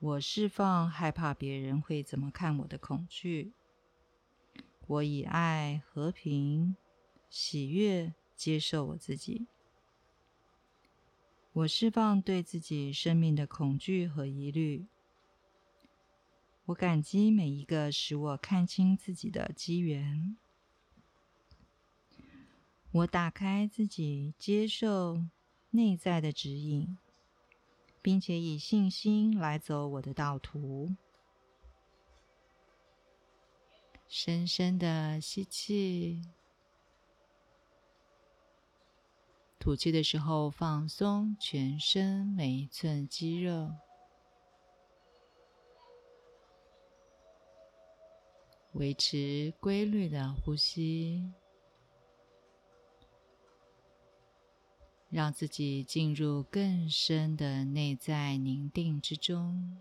我释放害怕别人会怎么看我的恐惧。我以爱、和平、喜悦接受我自己。我释放对自己生命的恐惧和疑虑。我感激每一个使我看清自己的机缘。我打开自己，接受内在的指引。并且以信心来走我的道途。深深的吸气，吐气的时候放松全身每一寸肌肉，维持规律的呼吸。让自己进入更深的内在宁定之中，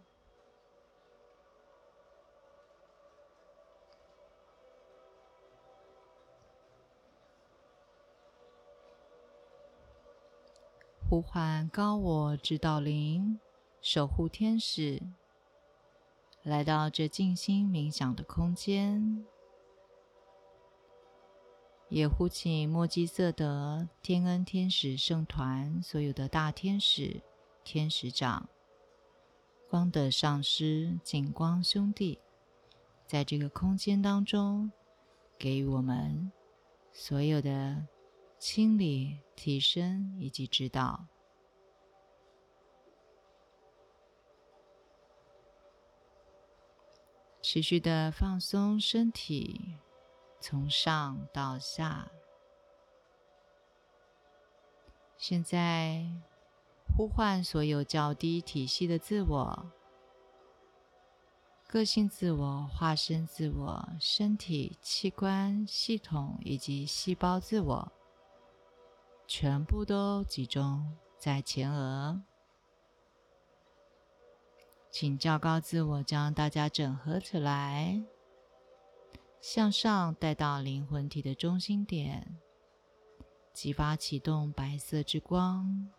呼唤高我指导灵、守护天使，来到这静心冥想的空间。也呼请墨基色德天恩天使圣团所有的大天使、天使长、光的上师、景光兄弟，在这个空间当中，给予我们所有的清理、提升以及指导，持续的放松身体。从上到下，现在呼唤所有较低体系的自我、个性自我、化身自我、身体器官系统以及细胞自我，全部都集中在前额，请较高自我将大家整合起来。向上带到灵魂体的中心点，激发启动白色之光，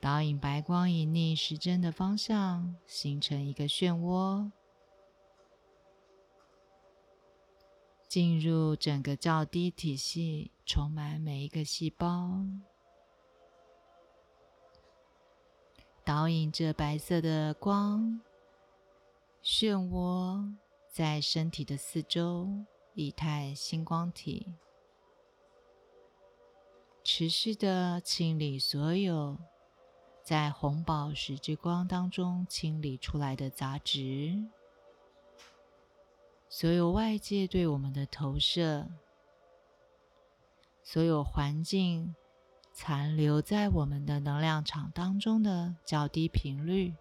导引白光以逆时针的方向形成一个漩涡，进入整个较低体系，充满每一个细胞，导引着白色的光。漩涡在身体的四周，以太星光体持续的清理所有在红宝石之光当中清理出来的杂质，所有外界对我们的投射，所有环境残留在我们的能量场当中的较低频率。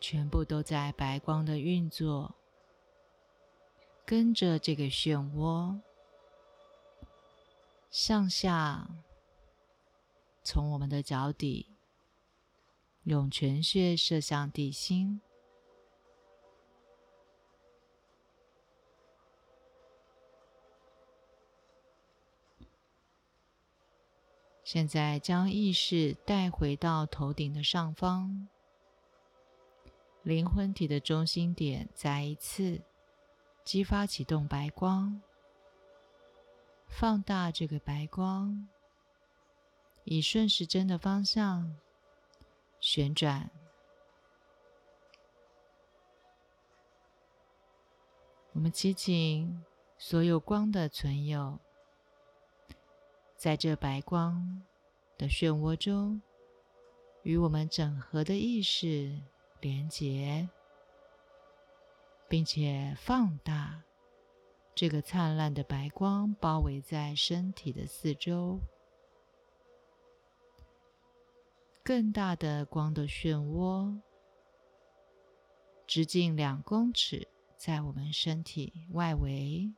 全部都在白光的运作，跟着这个漩涡向下，从我们的脚底涌泉穴射向地心。现在将意识带回到头顶的上方。灵魂体的中心点再一次激发启动白光，放大这个白光，以顺时针的方向旋转。我们祈请所有光的存有，在这白光的漩涡中，与我们整合的意识。连接，并且放大这个灿烂的白光，包围在身体的四周。更大的光的漩涡，直径两公尺，在我们身体外围，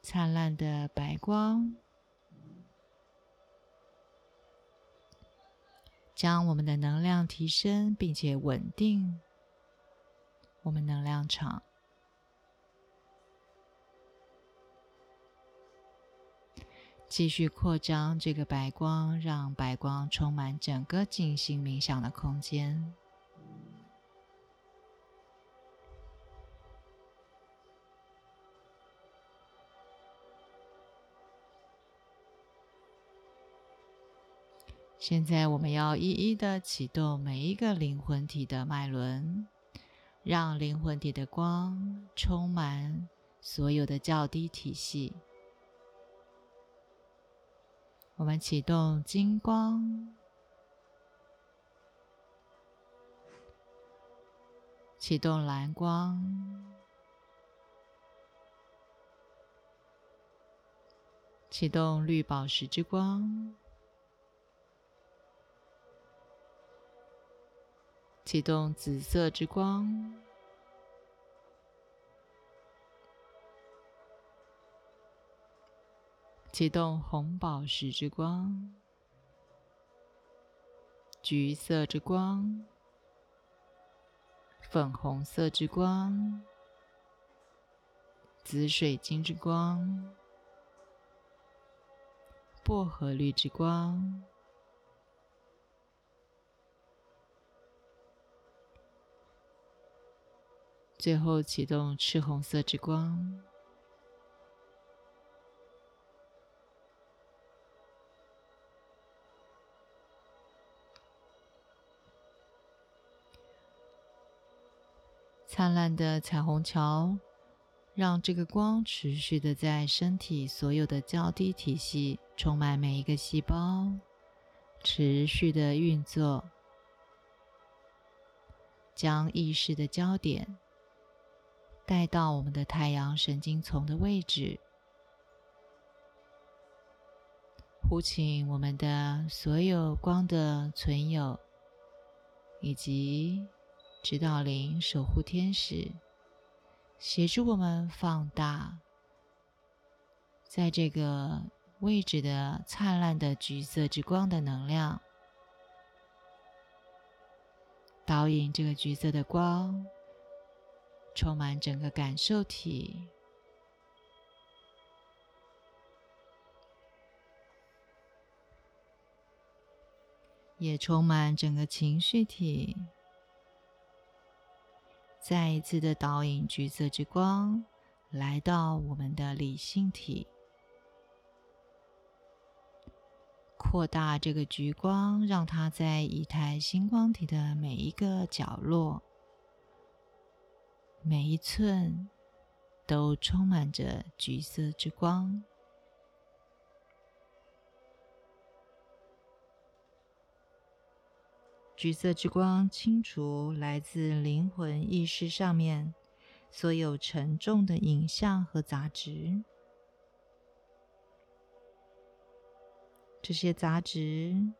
灿烂的白光，将我们的能量提升，并且稳定我们能量场。继续扩张这个白光，让白光充满整个静心冥想的空间。现在，我们要一一的启动每一个灵魂体的脉轮，让灵魂体的光充满所有的较低体系。我们启动金光，启动蓝光，启动绿宝石之光，启动紫色之光。启动红宝石之光、橘色之光、粉红色之光、紫水晶之光、薄荷绿之光，最后启动赤红色之光。灿烂的彩虹桥，让这个光持续的在身体所有的较低体系充满每一个细胞，持续的运作，将意识的焦点带到我们的太阳神经丛的位置，呼请我们的所有光的存有以及。指导灵、守护天使，协助我们放大在这个位置的灿烂的橘色之光的能量，导引这个橘色的光，充满整个感受体，也充满整个情绪体。再一次的导引橘色之光来到我们的理性体，扩大这个橘光，让它在一台星光体的每一个角落、每一寸都充满着橘色之光。橘色之光清除来自灵魂意识上面所有沉重的影像和杂质，这些杂质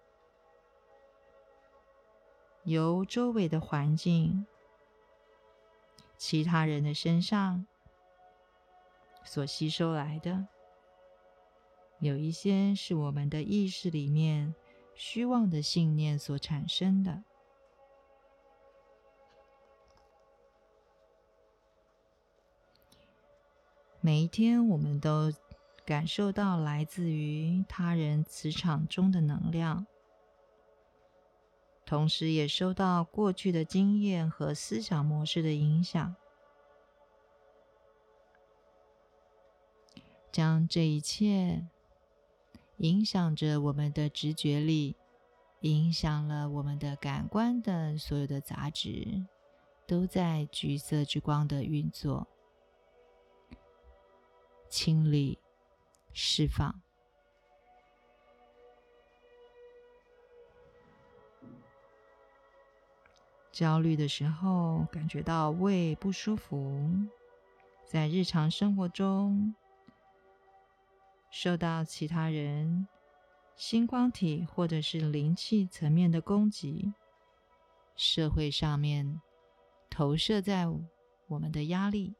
由周围的环境、其他人的身上所吸收来的，有一些是我们的意识里面。虚妄的信念所产生的。每一天，我们都感受到来自于他人磁场中的能量，同时也受到过去的经验和思想模式的影响，将这一切。影响着我们的直觉力，影响了我们的感官的所有的杂质，都在橘色之光的运作、清理、释放。焦虑的时候，感觉到胃不舒服，在日常生活中。受到其他人星光体或者是灵气层面的攻击，社会上面投射在我们的压力，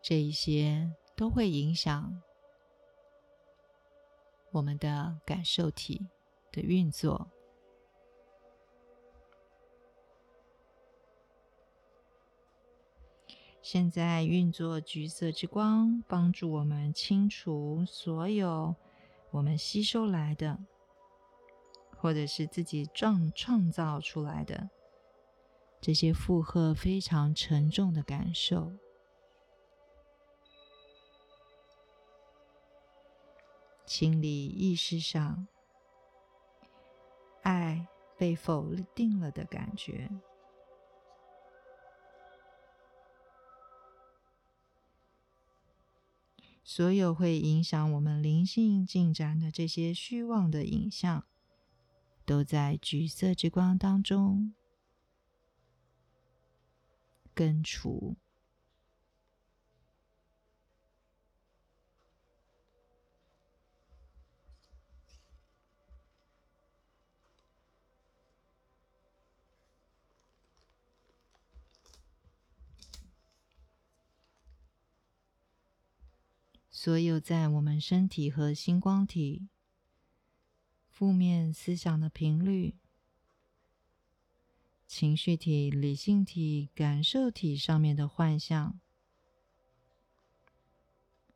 这一些都会影响我们的感受体的运作。现在运作橘色之光，帮助我们清除所有我们吸收来的，或者是自己创创造出来的这些负荷非常沉重的感受，清理意识上爱被否定了的感觉。所有会影响我们灵性进展的这些虚妄的影像，都在橘色之光当中根除。所有在我们身体和星光体负面思想的频率、情绪体、理性体、感受体上面的幻象，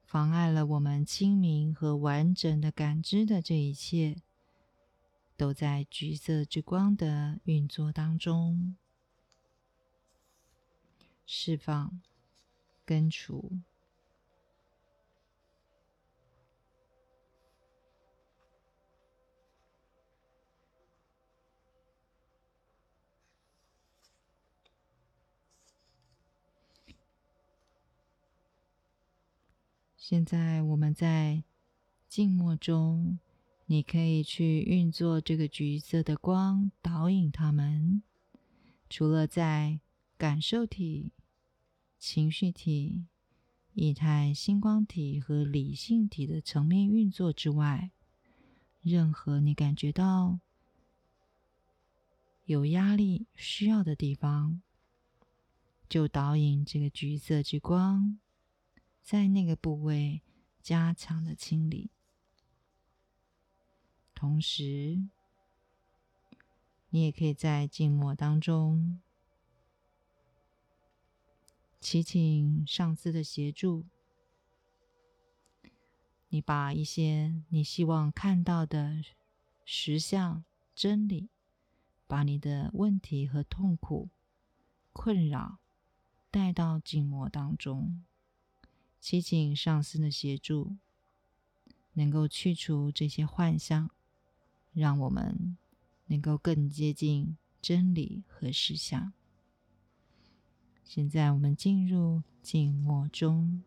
妨碍了我们清明和完整的感知的这一切，都在橘色之光的运作当中释放、根除。现在我们在静默中，你可以去运作这个橘色的光，导引他们。除了在感受体、情绪体、液态星光体和理性体的层面运作之外，任何你感觉到有压力需要的地方，就导引这个橘色之光。在那个部位加强的清理，同时，你也可以在静默当中祈请上司的协助。你把一些你希望看到的实相、真理，把你的问题和痛苦、困扰带到静默当中。祈请上司的协助，能够去除这些幻象，让我们能够更接近真理和实相。现在，我们进入静默中。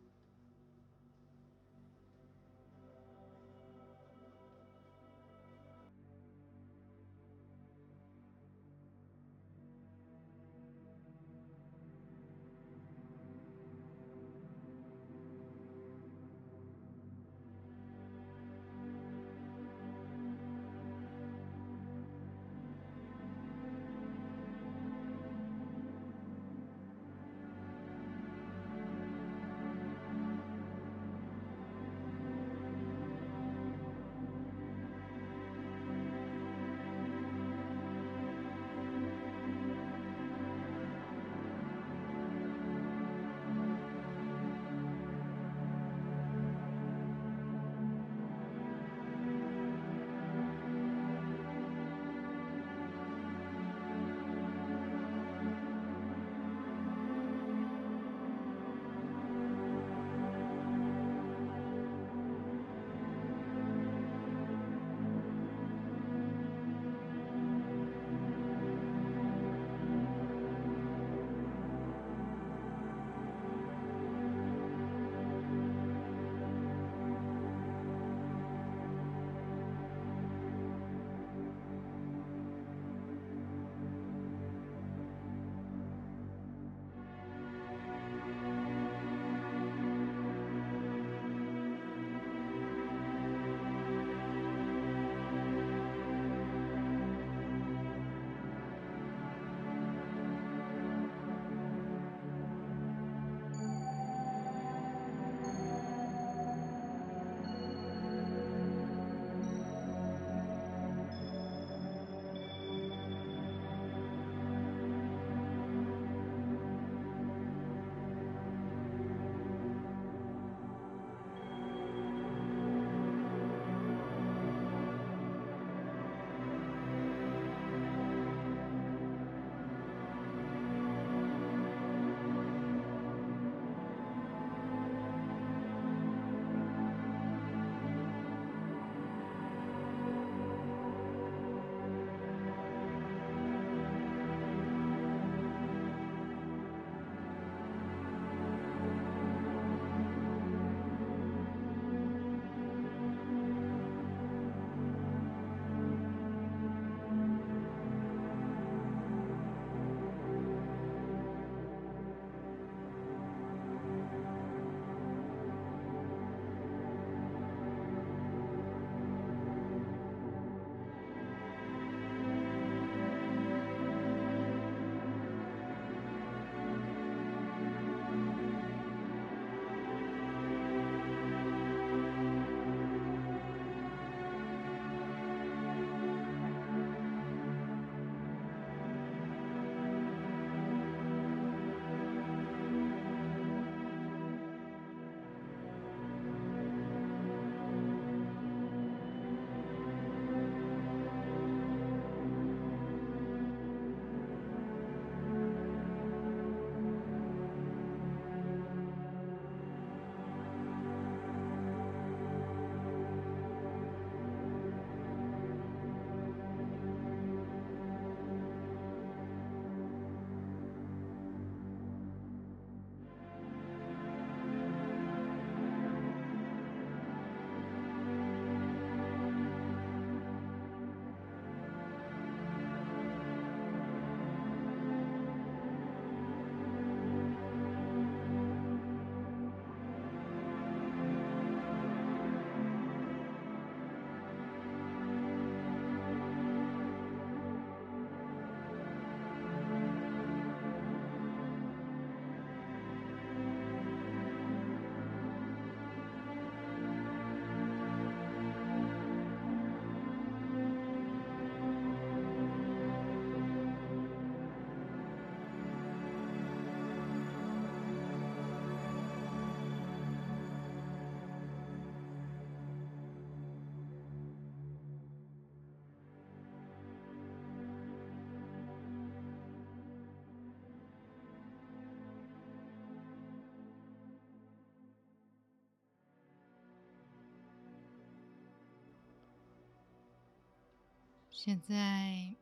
现在，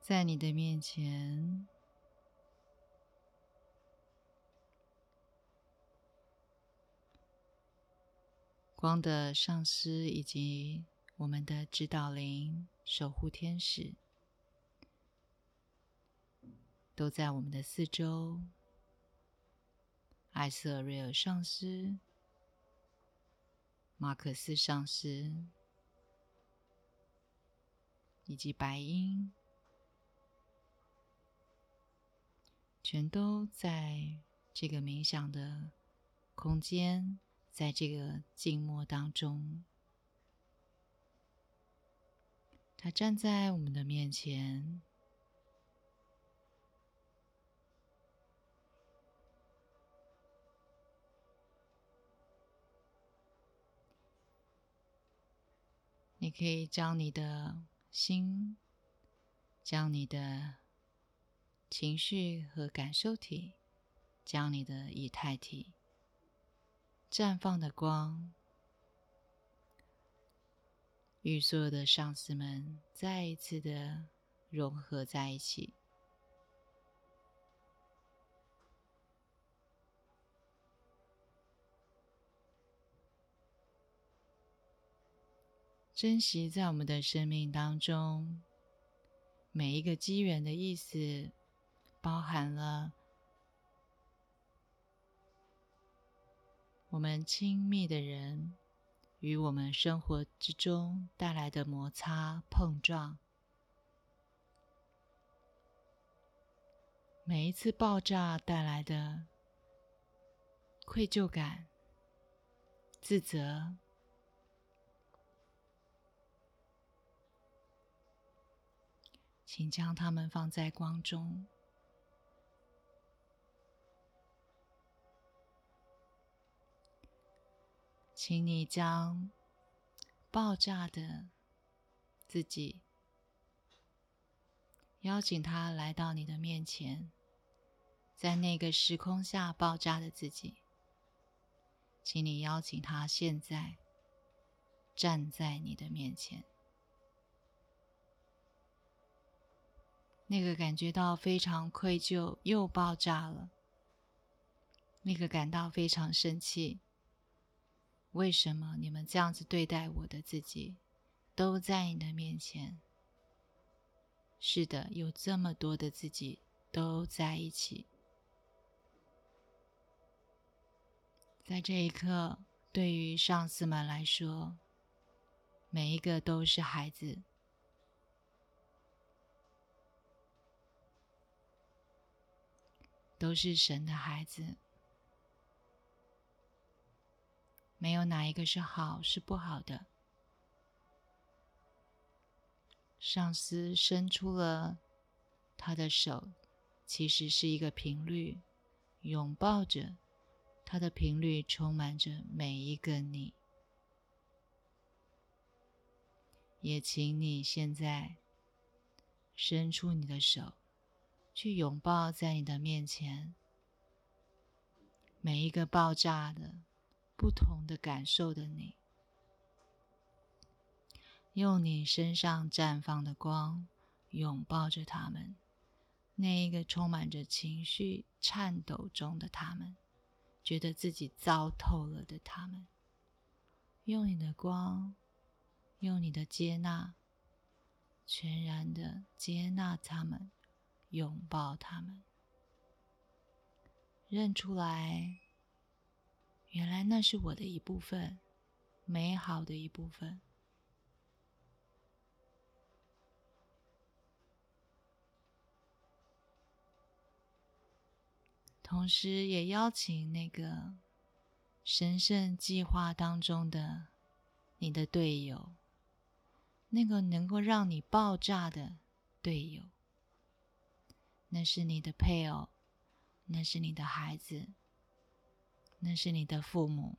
在你的面前，光的上师以及我们的指导灵、守护天使，都在我们的四周。艾瑟瑞尔上师。马克思上师以及白鹰，全都在这个冥想的空间，在这个静默当中。他站在我们的面前。可以将你的心、将你的情绪和感受体、将你的以太体绽放的光，与所有的上司们再一次的融合在一起。珍惜在我们的生命当中每一个机缘的意思，包含了我们亲密的人与我们生活之中带来的摩擦碰撞，每一次爆炸带来的愧疚感、自责。请将它们放在光中，请你将爆炸的自己邀请他来到你的面前，在那个时空下爆炸的自己，请你邀请他现在站在你的面前。那个感觉到非常愧疚，又爆炸了。那个感到非常生气。为什么你们这样子对待我的自己，都在你的面前？是的，有这么多的自己都在一起。在这一刻，对于上司们来说，每一个都是孩子。都是神的孩子，没有哪一个是好是不好的。上司伸出了他的手，其实是一个频率，拥抱着他的频率，充满着每一个你。也请你现在伸出你的手。去拥抱在你的面前，每一个爆炸的、不同的感受的你，用你身上绽放的光拥抱着他们，那一个充满着情绪、颤抖中的他们，觉得自己糟透了的他们，用你的光，用你的接纳，全然的接纳他们。拥抱他们，认出来，原来那是我的一部分，美好的一部分。同时，也邀请那个神圣计划当中的你的队友，那个能够让你爆炸的队友。那是你的配偶，那是你的孩子，那是你的父母，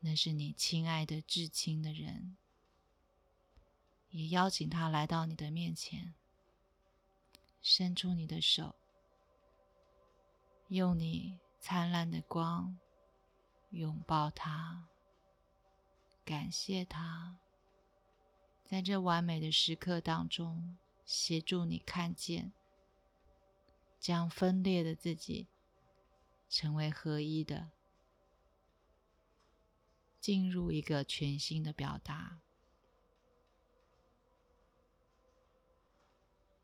那是你亲爱的至亲的人。也邀请他来到你的面前，伸出你的手，用你灿烂的光拥抱他，感谢他，在这完美的时刻当中，协助你看见，将分裂的自己成为合一的，进入一个全新的表达，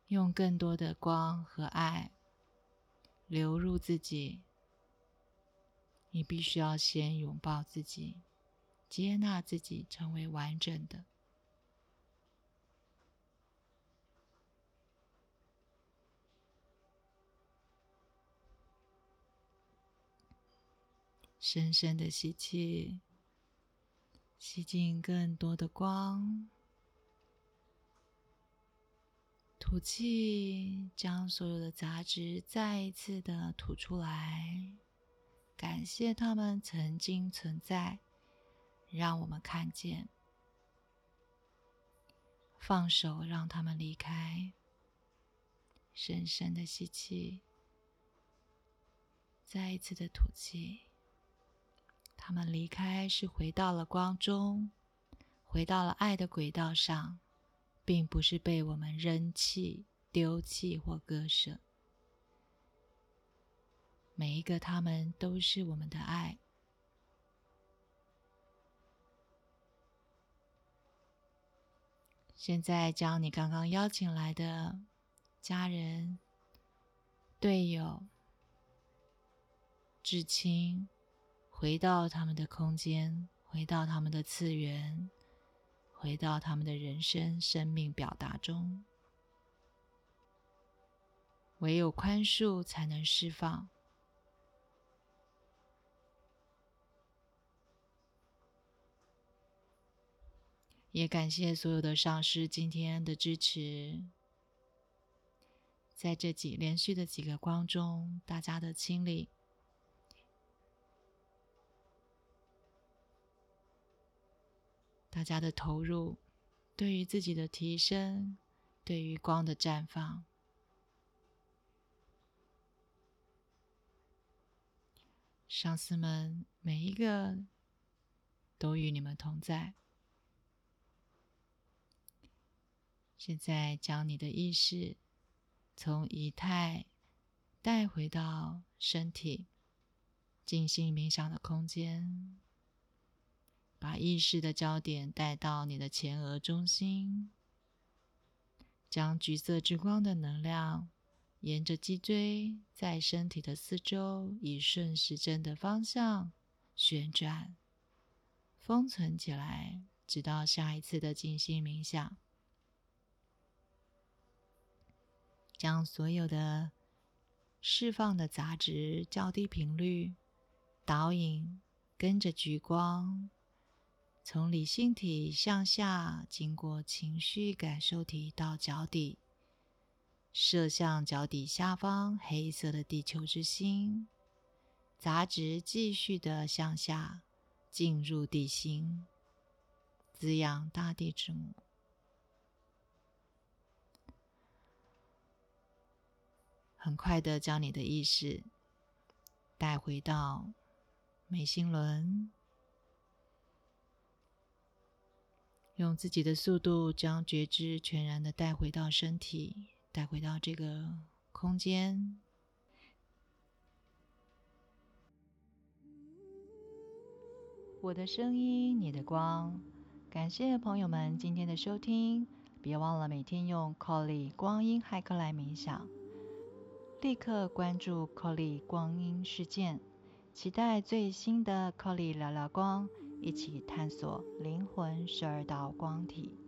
用更多的光和爱流入自己。你必须要先拥抱自己。接纳自己，成为完整的。深深的吸气，吸进更多的光；吐气，将所有的杂质再一次的吐出来。感谢他们曾经存在。让我们看见，放手，让他们离开。深深的吸气，再一次的吐气。他们离开是回到了光中，回到了爱的轨道上，并不是被我们扔弃、丢弃或割舍。每一个他们都是我们的爱。现在将你刚刚邀请来的家人、队友、至亲，回到他们的空间，回到他们的次元，回到他们的人生生命表达中。唯有宽恕，才能释放。也感谢所有的上师今天的支持，在这几连续的几个光中，大家的清理，大家的投入，对于自己的提升，对于光的绽放，上司们每一个都与你们同在。现在将你的意识从仪态带回到身体，静心冥想的空间，把意识的焦点带到你的前额中心，将橘色之光的能量沿着脊椎在身体的四周以顺时针的方向旋转，封存起来，直到下一次的静心冥想。将所有的释放的杂质较低频率导引，跟着橘光从理性体向下，经过情绪感受体到脚底，射向脚底下方黑色的地球之心，杂质继续的向下进入地心，滋养大地之母。很快的将你的意识带回到眉心轮，用自己的速度将觉知全然的带回到身体，带回到这个空间。我的声音，你的光。感谢朋友们今天的收听，别忘了每天用 Colly 光阴骇客来冥想。立刻关注 Colly 光阴事件，期待最新的 Colly 聊聊光，一起探索灵魂十二道光体。